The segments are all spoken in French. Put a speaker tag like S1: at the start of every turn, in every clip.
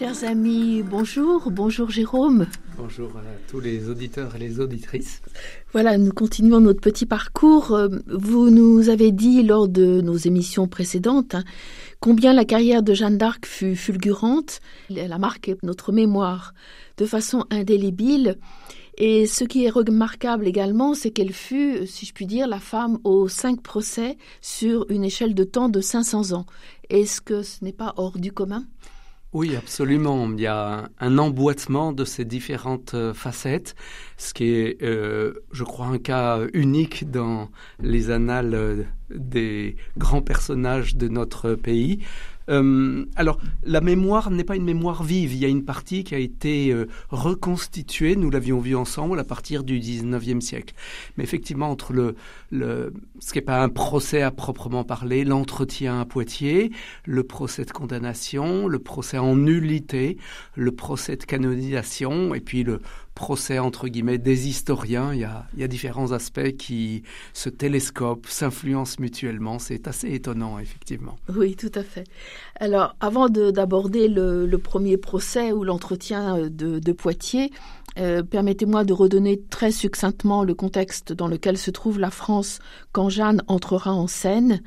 S1: Chers amis, bonjour, bonjour Jérôme.
S2: Bonjour à tous les auditeurs et les auditrices.
S1: Voilà, nous continuons notre petit parcours. Euh, Vous nous avez dit lors de nos émissions précédentes hein, combien la carrière de Jeanne d'Arc fut fulgurante. Elle a marqué notre mémoire de façon indélébile. Et ce qui est remarquable également, c'est qu'elle fut, si je puis dire, la femme aux cinq procès sur une échelle de temps de 500 ans. Est-ce que ce n'est pas hors du commun?
S2: Oui, absolument. Il y a un emboîtement de ces différentes euh, facettes, ce qui est, euh, je crois, un cas unique dans les annales euh, des grands personnages de notre pays. Euh, alors, la mémoire n'est pas une mémoire vive. Il y a une partie qui a été euh, reconstituée, nous l'avions vu ensemble, à partir du 19e siècle. Mais effectivement, entre le, le ce qui n'est pas un procès à proprement parler, l'entretien à Poitiers, le procès de condamnation, le procès en nullité, le procès de canonisation, et puis le procès entre guillemets des historiens. Il y a, différents aspects qui se télescopent, s'influencent mutuellement. C'est assez étonnant, effectivement.
S1: Oui, tout à fait. Alors, avant de- d'aborder le, premier procès ou l'entretien euh, de, de Poitiers, euh, permettez-moi de redonner très succinctement le contexte dans lequel se trouve la France quand Jeanne entrera en scène.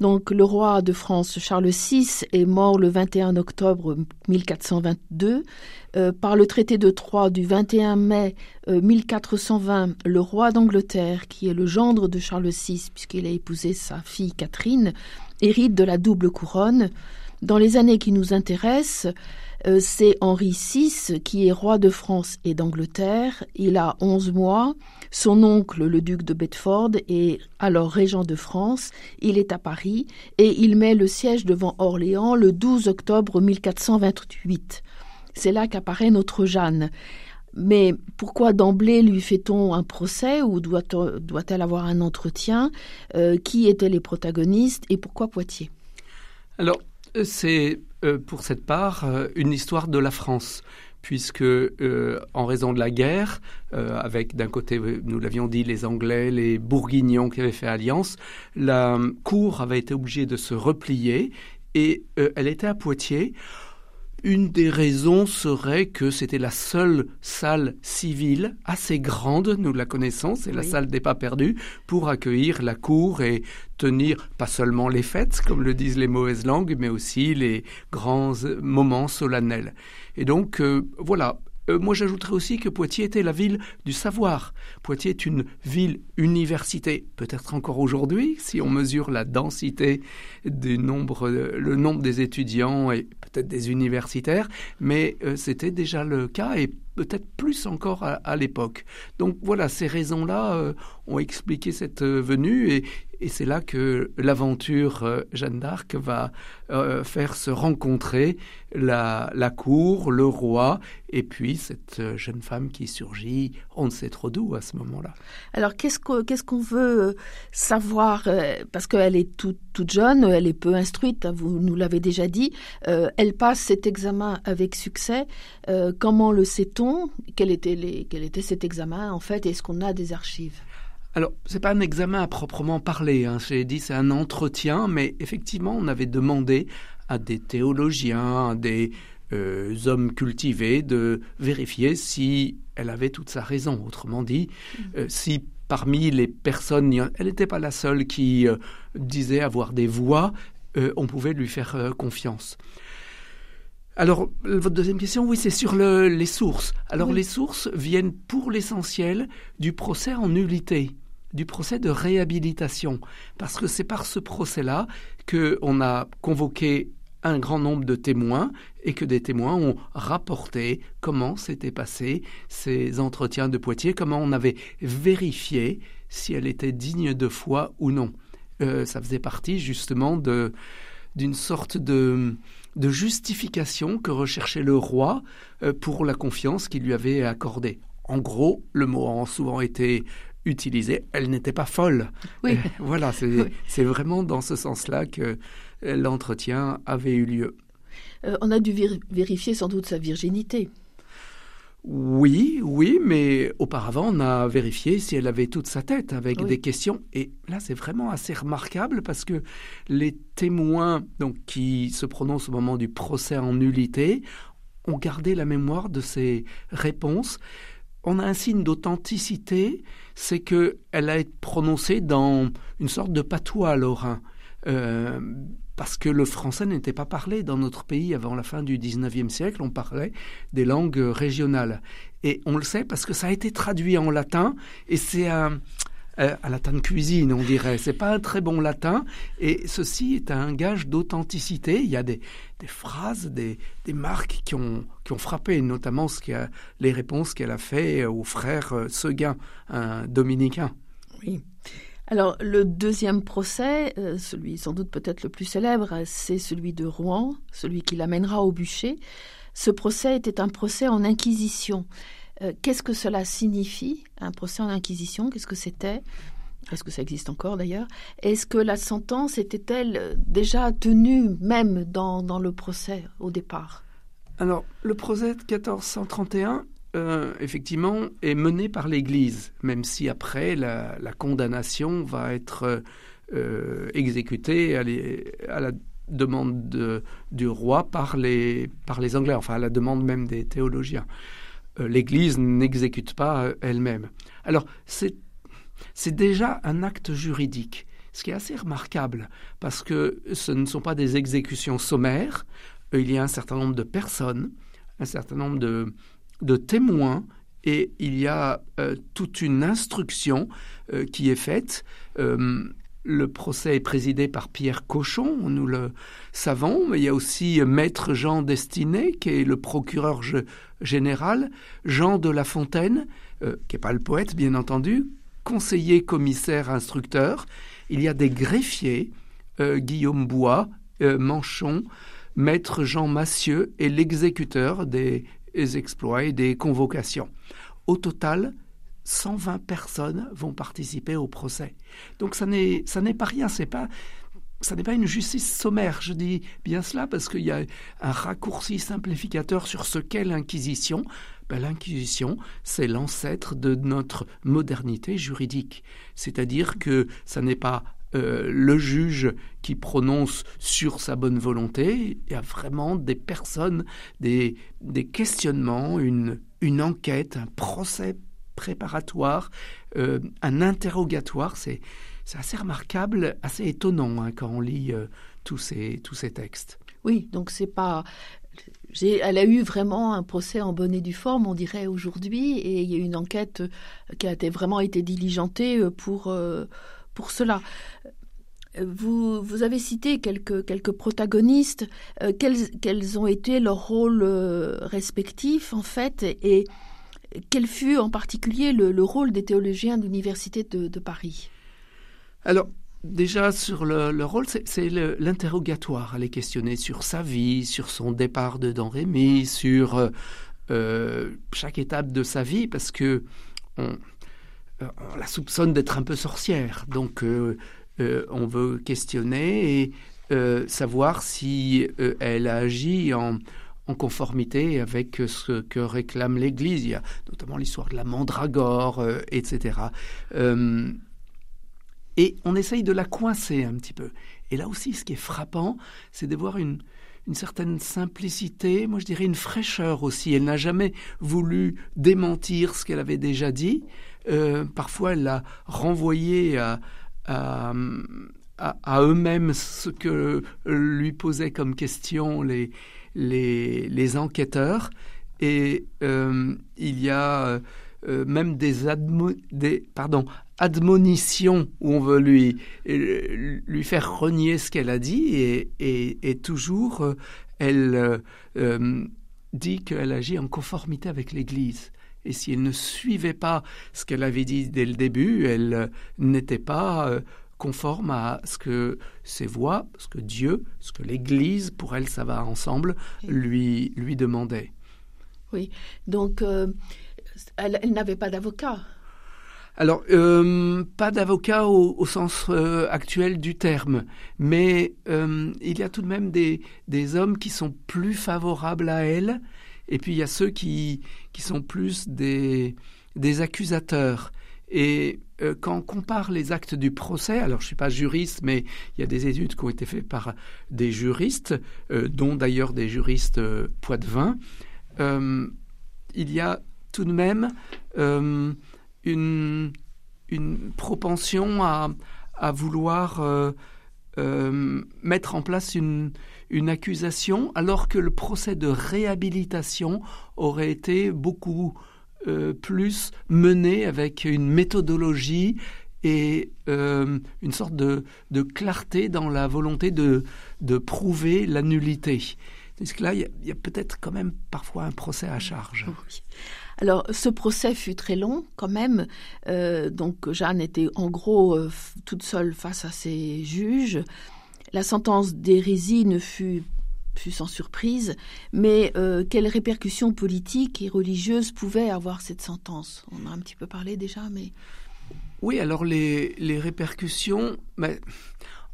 S1: Donc, le roi de France Charles VI est mort le 21 octobre 1422. Euh, par le traité de Troyes du 21 mai euh, 1420, le roi d'Angleterre, qui est le gendre de Charles VI, puisqu'il a épousé sa fille Catherine, hérite de la double couronne. Dans les années qui nous intéressent, euh, c'est Henri VI qui est roi de France et d'Angleterre. Il a 11 mois. Son oncle, le duc de Bedford, est alors régent de France. Il est à Paris et il met le siège devant Orléans le 12 octobre 1428. C'est là qu'apparaît notre Jeanne. Mais pourquoi d'emblée lui fait-on un procès ou doit- doit-elle avoir un entretien? Euh, Qui étaient les protagonistes et pourquoi Poitiers?
S2: Alors, c'est euh, pour cette part euh, une histoire de la France, puisque euh, en raison de la guerre, euh, avec d'un côté, nous l'avions dit, les Anglais, les Bourguignons qui avaient fait alliance, la euh, cour avait été obligée de se replier et euh, elle était à Poitiers. Une des raisons serait que c'était la seule salle civile assez grande, nous la connaissons, c'est la salle des pas perdus, pour accueillir la cour et tenir pas seulement les fêtes, comme le disent les mauvaises langues, mais aussi les grands moments solennels. Et donc, euh, voilà. Euh, moi, j'ajouterais aussi que Poitiers était la ville du savoir. Poitiers est une ville université, peut-être encore aujourd'hui, si on mesure la densité du nombre, euh, le nombre des étudiants et peut-être des universitaires, mais euh, c'était déjà le cas et peut-être plus encore à, l'époque. Donc voilà, ces raisons-là ont expliqué cette venue et, et c'est là que l'aventure euh, Jeanne d'Arc va euh, faire se rencontrer la, cour, le roi et puis cette euh, jeune femme qui surgit, on ne sait trop d'où à ce moment-là.
S1: Alors, qu'est-ce qu'on veut savoir Parce qu'elle est toute, jeune, elle est peu instruite, hein, vous nous l'avez déjà dit. Elle passe cet examen avec succès. Comment le sait-on? Quel était cet examen, en fait Est-ce qu'on a des archives?
S2: Alors, c'est pas un examen à proprement parler. Hein. J'ai dit c'est un entretien, mais effectivement, on avait demandé à des théologiens, à des euh, hommes cultivés de vérifier si elle avait toute sa raison. Autrement dit, euh, si parmi les personnes, elle n'était pas la seule qui euh, disait avoir des voix, euh, on pouvait lui faire euh, confiance. Alors, votre deuxième question, oui, c'est sur le- les sources. Alors,
S1: Oui.
S2: les sources viennent pour l'essentiel du procès en nullité, du procès de réhabilitation, parce que c'est par ce procès-là qu'on a convoqué un grand nombre de témoins et que des témoins ont rapporté comment s'étaient passés ces entretiens de Poitiers, comment on avait vérifié si elle était digne de foi ou non. Euh, ça faisait partie justement de d'une sorte de, de justification que recherchait le roi euh, pour la confiance qu'il lui avait accordée. en gros, le mot a souvent été utilisé, elle n'était pas folle.
S1: Oui.
S2: voilà, c'est vraiment dans ce sens-là que l'entretien avait eu lieu.
S1: Euh, on a dû vérifier sans doute sa virginité.
S2: Oui, oui, mais auparavant, on a vérifié si elle avait toute sa tête avec des questions. Et là, c'est vraiment assez remarquable parce que les témoins donc, qui se prononcent au moment du procès en nullité ont gardé la mémoire de ces réponses. On a un signe d'authenticité, c'est qu'elle a été prononcée dans une sorte de patois lorrain. Euh, parce que le français n'était pas parlé dans notre pays avant la fin du XIXe siècle, on parlait des langues régionales. Et on le sait parce que ça a été traduit en latin, et c'est un, euh, latin de cuisine, on dirait. C'est pas un très bon latin, et ceci est un gage d'authenticité. Il y a des, phrases, des, marques qui ont, qui ont frappé, notamment ce a, les réponses qu'elle a fait au frère euh, Seguin, un dominicain.
S1: Oui. Alors le deuxième procès, euh, celui sans doute peut-être le plus célèbre, c'est celui de Rouen, celui qui l'amènera au bûcher. Ce procès était un procès en inquisition. Euh, qu'est-ce que cela signifie, un procès en inquisition? Qu'est-ce que c'était? Est-ce que ça existe encore d'ailleurs? Est-ce que la sentence était-elle déjà tenue même dans, dans le procès au départ?
S2: Alors, le procès de 1431 euh, effectivement, est menée par l'Église, même si après la, condamnation va être euh, exécutée à, la demande du roi par les, par les Anglais, enfin à la demande même des théologiens. Euh, L'Église n'exécute pas elle-même. Alors, c'est déjà un acte juridique, ce qui est assez remarquable, parce que ce ne sont pas des exécutions sommaires, il y a un certain nombre de personnes, un certain nombre de, de témoins et il y a euh, toute une instruction euh, qui est faite. Euh, le procès est présidé par Pierre Cochon, nous le savons, mais il y a aussi Maître Jean Destiné, qui est le procureur général, Jean de La Fontaine, qui n'est pas le poète, bien entendu, conseiller, commissaire, instructeur. Il y a des greffiers, Guillaume Bois, Manchon, Maître Jean Massieu et l'exécuteur des exploits et des convocations. Au total, 120 personnes vont participer au procès. Donc ça n'est pas rien, c'est pas ça n'est pas une justice sommaire, je dis bien cela parce qu'il y a un raccourci simplificateur sur ce qu'est l'Inquisition. Ben, L'Inquisition, c'est l'ancêtre de notre modernité juridique. C'est-à-dire que ça n'est pas euh, le juge qui prononce sur sa bonne volonté, il y a vraiment des personnes, des, questionnements, une enquête, un procès préparatoire, euh, un interrogatoire. C'est, assez remarquable, assez étonnant hein, quand on lit euh, tous, ces, tous ces textes.
S1: Oui, donc c'est pas elle a eu vraiment un procès en bonne et due forme, on dirait aujourd'hui, et il y a une enquête qui a vraiment été diligentée pour, pour cela. Vous, vous, avez cité quelques, quelques protagonistes. Euh, quels, quels, ont été leurs rôles euh, respectifs, en fait, et, quel fut en particulier le, rôle des théologiens de l'Université de, Paris?
S2: Alors, déjà, sur le, rôle, c'est l'interrogatoire. Elle est questionnée sur sa vie, sur son départ de Don Rémy, sur euh, chaque étape de sa vie, parce que on, euh, la soupçonne d'être un peu sorcière. Donc, euh, euh, on veut questionner et savoir si elle agit en, en conformité avec ce que réclame l'Église. Il y notamment l'histoire de la mandragore, etc. et on essaye de la coincer un petit peu. Et là aussi, ce qui est frappant, c'est de voir une, une certaine simplicité, moi je dirais une fraîcheur aussi. Elle n'a jamais voulu démentir ce qu'elle avait déjà dit. Euh, parfois, elle a renvoyé à, à, eux-mêmes ce que lui posaient comme question les, les, enquêteurs. Et euh, il y a euh, même des, des pardon, admonitions où on veut lui, lui faire renier ce qu'elle a dit et, et, toujours elle dit qu'elle agit en conformité avec l'Église. Et si elle ne suivait pas ce qu'elle avait dit dès le début, elle euh, n'était pas euh, conforme à ce que ses voix, ce que Dieu, ce que l'Église, pour elle, ça va ensemble, lui, lui demandait.
S1: Oui, donc euh, Elle, n'avait pas d'avocat.
S2: Alors, euh, pas d'avocat au, sens euh, actuel du terme, mais il y a tout de même des, des, hommes qui sont plus favorables à elle, et puis il y a ceux qui, qui sont plus des, des accusateurs. Et euh, quand on compare les actes du procès, alors je ne suis pas juriste, mais il y a des études qui ont été faites par des juristes, euh, dont d'ailleurs des juristes euh, poitevins, il y a tout de même une, une, propension à, à vouloir mettre en place une, une accusation, alors que le procès de réhabilitation aurait été beaucoup euh, plus mené avec une méthodologie et euh, une sorte de, clarté dans la volonté de, de prouver la nullité. Parce que là, il y a, peut-être quand même parfois un procès à charge?
S1: Alors, ce procès fut très long quand même. Euh, donc, Jeanne était en gros toute seule face à ses juges. La sentence d'hérésie ne fut fut sans surprise, mais euh, quelles répercussions politiques et religieuses pouvait avoir cette sentence? On a un petit peu parlé déjà, mais...
S2: Oui, alors les, les répercussions, mais,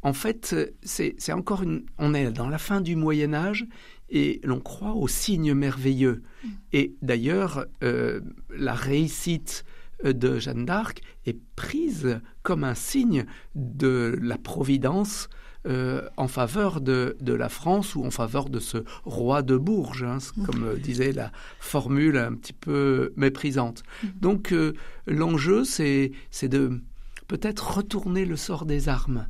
S2: en fait, c'est encore une... On est dans la fin du Moyen Âge et l'on croit aux signes merveilleux. Mm. Et d'ailleurs, euh, la réussite de Jeanne d'Arc est prise comme un signe de la providence euh, en faveur de, la France ou en faveur de ce roi de Bourges, hein, comme euh, disait la formule un petit peu méprisante. Mhm. Donc euh, l'enjeu, c'est de peut-être retourner le sort des armes.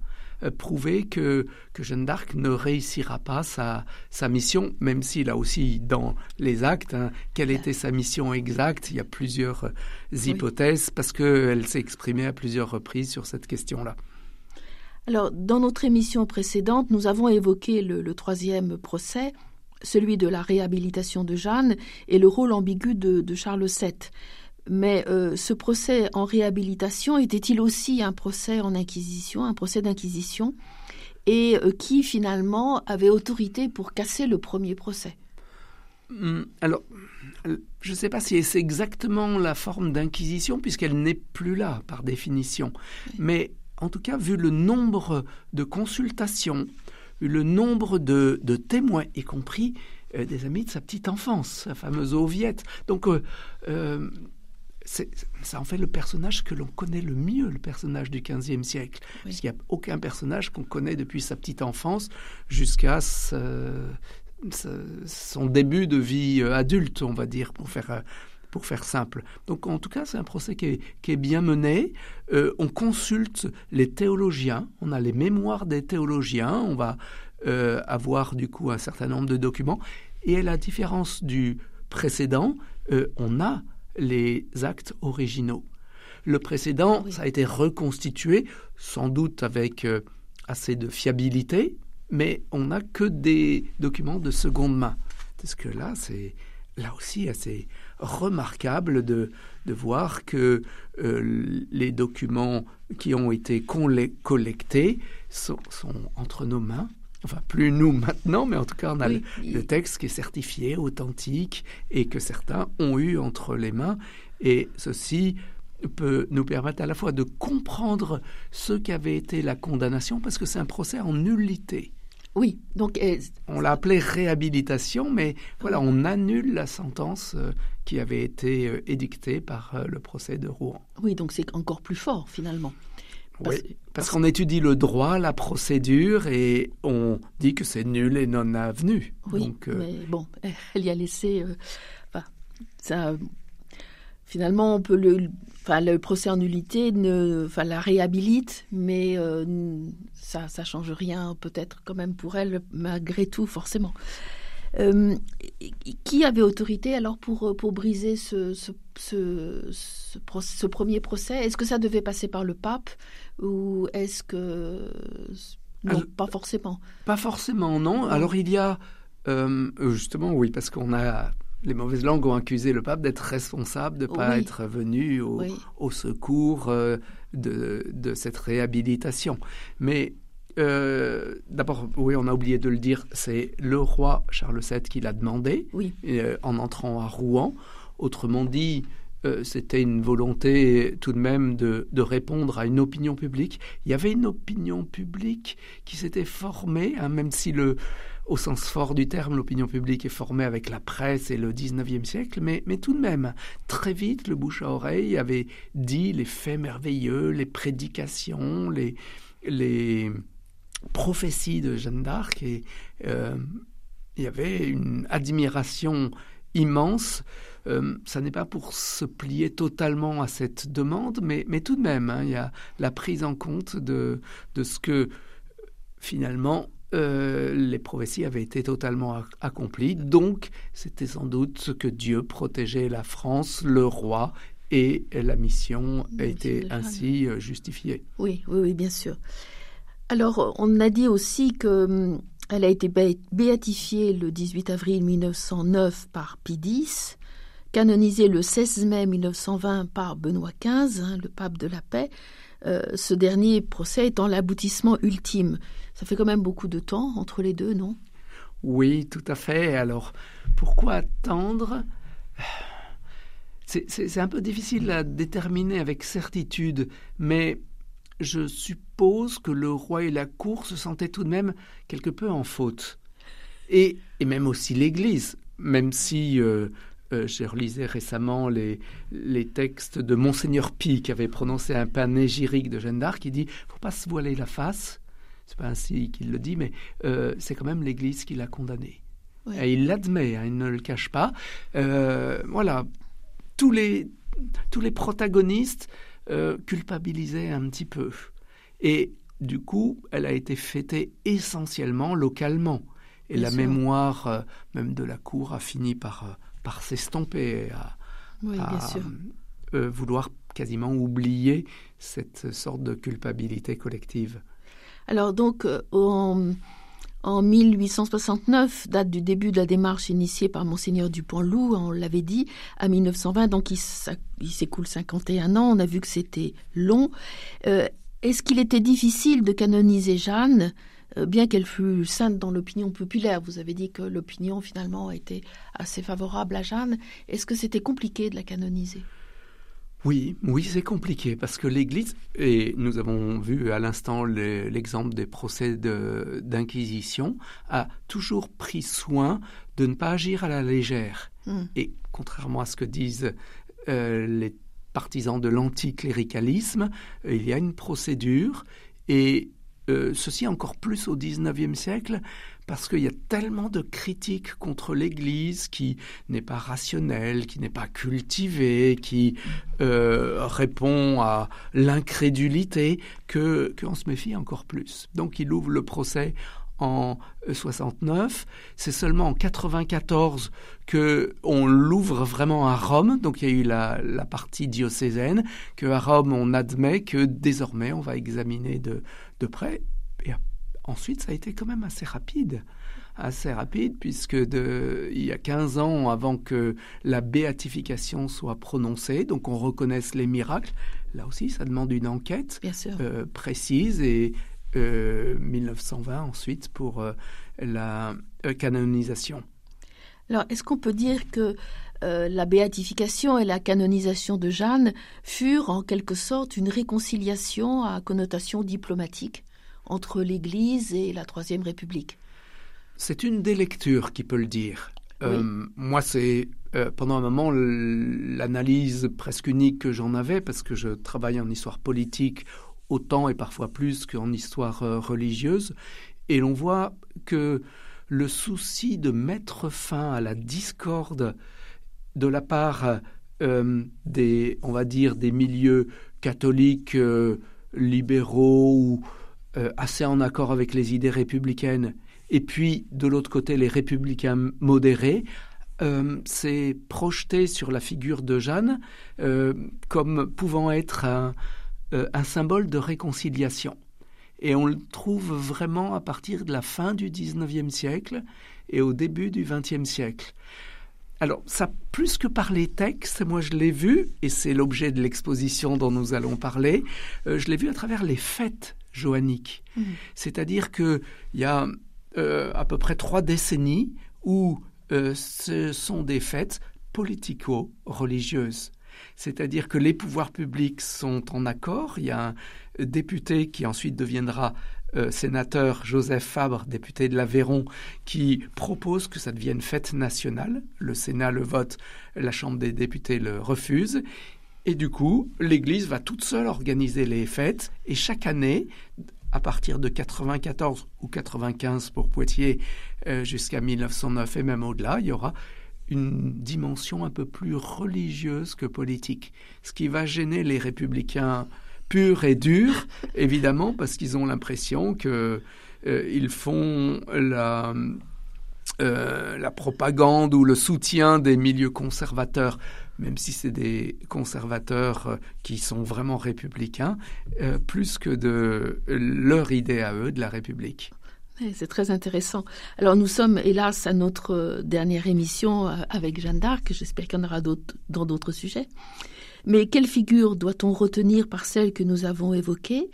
S2: prouver que, que Jeanne d'Arc ne réussira pas sa, sa mission, même s'il a aussi dans les actes, hein, quelle était sa mission exacte. Il y a plusieurs hypothèses parce qu'elle s'est exprimée à plusieurs reprises sur cette question-là.
S1: Alors, dans notre émission précédente, nous avons évoqué le, troisième procès, celui de la réhabilitation de Jeanne et le rôle ambigu de, Charles VII. Mais euh, ce procès en réhabilitation était-il aussi un procès en inquisition, un procès d'inquisition, et euh, qui finalement avait autorité pour casser le premier procès?
S2: Hum, Alors, je ne sais pas si c'est exactement la forme d'inquisition, puisqu'elle n'est plus là par définition. Mais en tout cas, vu le nombre de consultations, le nombre de, témoins, y compris euh, des amis de sa petite enfance, sa fameuse Oviette. Donc, euh, euh, ça en fait le personnage que l'on connaît le mieux, le personnage du XVe siècle. Puisqu'il n'y a aucun personnage qu'on connaît depuis sa petite enfance jusqu'à son début de vie adulte, on va dire, pour faire pour faire simple. Donc en tout cas, c'est un procès qui est, bien mené. Euh, on consulte les théologiens, on a les mémoires des théologiens, on va euh, avoir du coup un certain nombre de documents. Et à la différence du précédent, euh, on a les actes originaux. Le précédent, ça a été reconstitué, sans doute avec assez de fiabilité, mais on n'a que des documents de seconde main. Parce que là, c'est là aussi assez remarquable de, de voir que euh, les documents qui ont été collectés sont, entre nos mains. Enfin, plus nous maintenant, mais en tout cas, on a le, texte qui est certifié, authentique, et que certains ont eu entre les mains. Et ceci peut nous permettre à la fois de comprendre ce qu'avait été la condamnation, parce que c'est un procès en nullité.
S1: Oui, donc
S2: on l'a appelé réhabilitation, mais voilà, on annule la sentence euh, qui avait été euh, édictée par euh, le procès de Rouen.
S1: Oui, donc c'est encore plus fort finalement.
S2: oui, parce qu'on étudie le droit, la procédure, et on dit que c'est nul et non avenu.
S1: Oui, donc, mais bon, elle y a laissé. enfin, ça, finalement, on peut le, enfin, le procès en nullité ne, enfin, la réhabilite, mais ça ça change rien peut-être quand même pour elle malgré tout forcément. Euh, qui avait autorité alors pour, pour briser ce, ce, ce, premier procès? Est-ce que ça devait passer par le pape ou est-ce que... Non, pas forcément?
S2: Pas forcément, non. Alors il y a... Euh, justement, oui, parce qu'on a les mauvaises langues ont accusé le pape d'être responsable, de ne pas être venu au, au secours euh, de, de, cette réhabilitation. Mais euh, d'abord, oui, on a oublié de le dire, c'est le roi Charles VII qui l'a demandé
S1: oui.
S2: euh, en entrant à Rouen. Autrement dit, euh, c'était une volonté tout de même de, répondre à une opinion publique. Il y avait une opinion publique qui s'était formée, hein, même si le, au sens fort du terme, l'opinion publique est formée avec la presse et le 19e siècle, mais, mais tout de même, très vite, le bouche à oreille avait dit les faits merveilleux, les prédications, les, les prophéties de Jeanne d'Arc, et euh, il y avait une admiration immense. Euh, ça n'est pas pour se plier totalement à cette demande, mais, mais tout de même, hein, il y a la prise en compte de, de ce que finalement euh, les prophéties avaient été totalement accomplies. Donc, c'était sans doute que Dieu protégeait la France, le roi, et la mission a été ainsi justifiée.
S1: Oui, oui, oui, bien sûr. Alors, on a dit aussi que hum, elle a été béatifiée le 18 avril 1909 par Pie X, canonisée le 16 mai 1920 par Benoît XV, hein, le pape de la paix. Euh, ce dernier procès étant l'aboutissement ultime. Ça fait quand même beaucoup de temps entre les deux, non?
S2: Oui, tout à fait. Alors, pourquoi attendre? C'est un peu difficile à déterminer avec certitude, mais je suppose que le roi et la cour se sentaient tout de même quelque peu en faute. Et, et même aussi l'Église, même si euh, euh, j'ai relisé récemment les, les textes de Monseigneur Pi qui avait prononcé un panégyrique de Jeanne d'Arc qui dit faut pas se voiler la face. C'est pas ainsi qu'il le dit, mais euh, c'est quand même l'Église qui l'a condamné. Et il l'admet, hein, il ne le cache pas. voilà, tous les, tous les protagonistes euh, culpabilisait un petit peu. Et du coup, elle a été fêtée essentiellement localement. Et la mémoire euh, même de la cour a fini par, euh, par s'estomper, à, vouloir quasiment oublier cette sorte de culpabilité collective.
S1: Alors donc, on, en 1869, date du début de la démarche initiée par monseigneur Dupont-Loup, on l'avait dit, à 1920, donc il, s'écoule 51 ans, on a vu que c'était long. Euh, est-ce qu'il était difficile de canoniser Jeanne, euh, bien qu'elle fût sainte dans l'opinion populaire? Vous avez dit que l'opinion finalement été assez favorable à Jeanne. Est-ce que c'était compliqué de la canoniser?
S2: Oui, oui, c'est compliqué parce que l'Église, et nous avons vu à l'instant l'exemple des procès d'inquisition, a toujours pris soin de ne pas agir à la légère. Hmm. Et contrairement à ce que disent euh, les partisans de l'anticléricalisme, il y a une procédure et euh, ceci encore plus au XIXe siècle, parce qu'il y a tellement de critiques contre l'Église qui n'est pas rationnelle, qui n'est pas cultivée, qui euh, répond à l'incrédulité, qu'on se méfie encore plus. Donc il ouvre le procès en 69. C'est seulement en 94 que on l'ouvre vraiment à Rome. Donc il y a eu la, partie diocésaine que à Rome on admet que désormais on va examiner de, de près. Et ensuite ça a été quand même assez rapide assez rapide puisque de, il y a 15 ans avant que la béatification soit prononcée, donc on reconnaisse les miracles, là aussi ça demande une enquête euh, précise et 1920 euh, ensuite pour euh, la canonisation.
S1: Alors, est-ce qu'on peut dire que la béatification et la canonisation de Jeanne furent en quelque sorte une réconciliation à connotation diplomatique? Entre l'Église et la Troisième République
S2: C'est une des lectures qui peut le dire. moi, c'est pendant un moment l'analyse presque unique que j'en avais, parce que je travaille en histoire politique autant et parfois plus qu'en histoire euh, religieuse. Et l'on voit que le souci de mettre fin à la discorde de la part euh, des, on va dire, des milieux catholiques euh, libéraux ou assez en accord avec les idées républicaines, et puis de l'autre côté les républicains modérés, c'est projeté sur la figure de Jeanne comme pouvant être un, euh, symbole de réconciliation. Et on le trouve vraiment à partir de la fin du XIXe siècle et au début du XXe siècle. Alors, ça, plus que par les textes, moi je l'ai vu, et c'est l'objet de l'exposition dont nous allons parler, euh, je l'ai vu à travers les fêtes joanniques. Mmh. C'est-à-dire qu'il y a euh, à peu près trois décennies où ce sont des fêtes politico-religieuses. c'est-à-dire que les pouvoirs publics sont en accord. Il y a un député qui ensuite deviendra euh, sénateur Joseph Fabre, député de l'Aveyron, qui propose que ça devienne fête nationale. Le Sénat le vote, la Chambre des députés le refuse. Et du coup, l'Église va toute seule organiser les fêtes. Et chaque année, à partir de 94 ou 95 pour Poitiers, euh, jusqu'à 1909 et même au-delà, il y aura une dimension un peu plus religieuse que politique, ce qui va gêner les républicains pur et dur, évidemment, parce qu'ils ont l'impression que euh, ils font la, euh, la propagande ou le soutien des milieux conservateurs, même si c'est des conservateurs euh, qui sont vraiment républicains, plus que de leur idée à eux de la République.
S1: C'est très intéressant. Alors nous sommes hélas à notre dernière émission avec Jeanne d'Arc. J'espère qu'il y en aura d'autres dans d'autres sujets. Mais quelle figure doit-on retenir par celle que nous avons évoquée?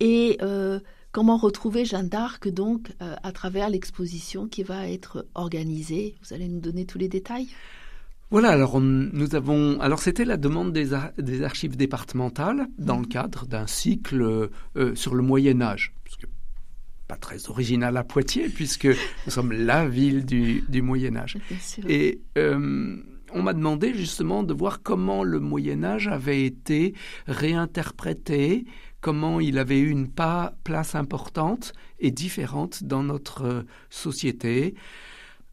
S1: Et euh, comment retrouver Jeanne d'Arc donc euh, à travers l'exposition qui va être organisée? Vous allez nous donner tous les détails?
S2: Voilà, alors nous avons, alors c'était la demande des, des, archives départementales dans le cadre d'un cycle euh, sur le Moyen Âge, pas très original à Poitiers puisque nous sommes la ville du, du Moyen Âge. Et on m'a demandé justement de voir comment le Moyen Âge avait été réinterprété, comment il avait eu une place importante et différente dans notre euh, société.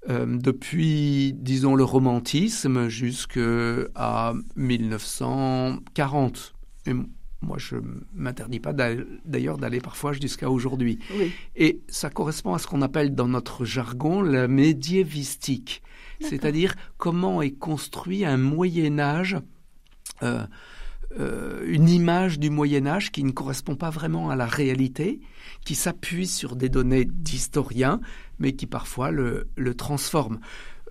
S2: Euh, depuis, disons, le romantisme jusqu'à 1940. Et moi, je m'interdis pas d'ailleurs d'aller parfois jusqu'à aujourd'hui. Et ça correspond à ce qu'on appelle dans notre jargon la médiévistique c'est-à-dire comment est construit un Moyen Âge, euh, euh, une image du Moyen Âge qui ne correspond pas vraiment à la réalité, qui s'appuie sur des données d'historiens, mais qui parfois le, le transforment.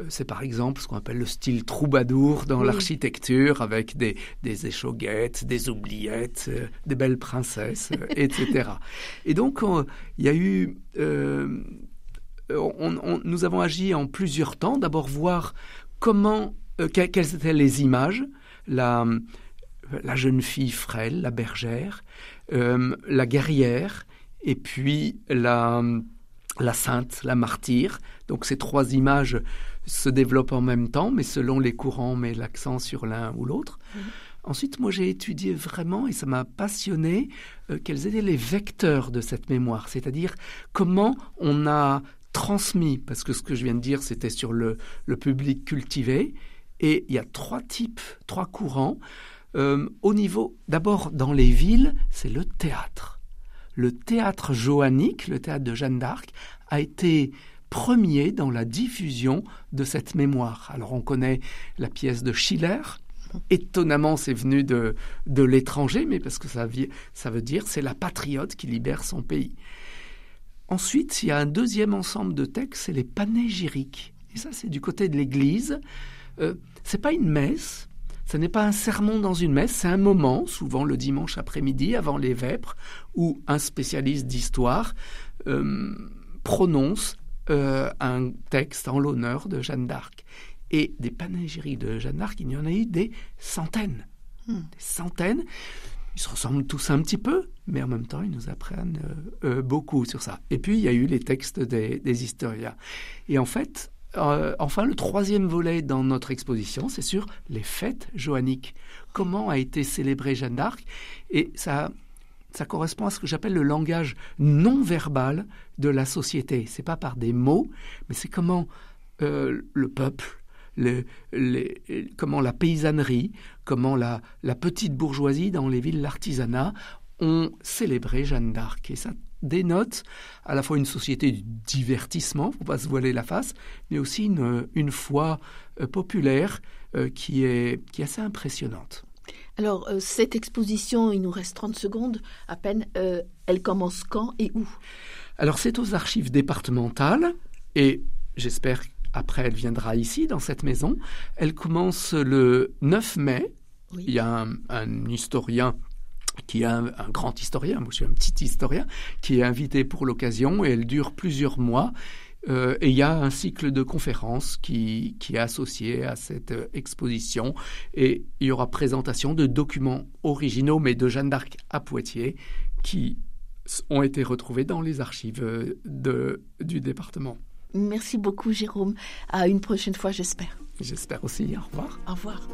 S2: Euh, c'est par exemple ce qu'on appelle le style troubadour dans l'architecture, avec des, des, échauguettes, des oubliettes, des belles princesses, etc. Et donc, il y a eu euh, nous avons agi en plusieurs temps. D'abord voir comment, euh, quelles étaient les images, la, la, jeune fille frêle, la bergère, euh, la guerrière, et puis la, la sainte, la martyre. Donc ces trois images se développent en même temps, mais selon les courants, on met l'accent sur l'un ou l'autre. Mmh. Ensuite, moi, j'ai étudié vraiment, et ça m'a passionné, quels étaient les vecteurs de cette mémoire, c'est-à-dire comment on a transmis, parce que ce que je viens de dire, c'était sur le, public cultivé. Et il y a trois types, trois courants. Euh, au niveau, d'abord, dans les villes, c'est le théâtre. Le théâtre joannique, le théâtre de Jeanne d'Arc, a été premier dans la diffusion de cette mémoire. Alors on connaît la pièce de Schiller. Étonnamment, c'est venu de, de l'étranger, mais parce que ça, ça veut dire c'est la patriote qui libère son pays. Ensuite, il y a un deuxième ensemble de textes, c'est les panégyriques. Et ça, c'est du côté de l'Église. Euh, c'est pas une messe, ce n'est pas un sermon dans une messe, c'est un moment, souvent le dimanche après-midi, avant les vêpres, où un spécialiste d'histoire euh, prononce euh, un texte en l'honneur de Jeanne d'Arc. Et des panégyriques de Jeanne d'Arc, il y en a eu des centaines. Hmm. Des centaines. Ils se ressemblent tous un petit peu, mais en même temps, ils nous apprennent euh, beaucoup sur ça. Et puis, il y a eu les textes des, historiens. Et en fait, euh, enfin, le troisième volet dans notre exposition, c'est sur les fêtes joanniques. Comment a été célébrée Jeanne d'Arc Et ça, ça correspond à ce que j'appelle le langage non verbal de la société. C'est pas par des mots, mais c'est comment le peuple, comment la paysannerie, comment la, petite bourgeoisie dans les villes, l'artisanat, ont célébré Jeanne d'Arc. Et ça dénote à la fois une société du divertissement, faut pas se voiler la face, mais aussi une, foi euh, populaire euh, qui, est, qui est assez impressionnante.
S1: Alors, euh, cette exposition, il nous reste 30 secondes à peine, elle commence quand et où?
S2: Alors, c'est aux archives départementales et j'espère après, elle viendra ici, dans cette maison. Elle commence le 9 mai. Il y a un, historien qui est un, grand historien, moi je suis un petit historien, qui est invité pour l'occasion et elle dure plusieurs mois. Euh, et il y a un cycle de conférences qui, qui est associé à cette euh, exposition. Et il y aura présentation de documents originaux, mais de Jeanne d'Arc à Poitiers, qui ont été retrouvés dans les archives euh, de, du département.
S1: Merci beaucoup, Jérôme. À une prochaine fois, j'espère.
S2: J'espère aussi. Au revoir.
S1: Au revoir.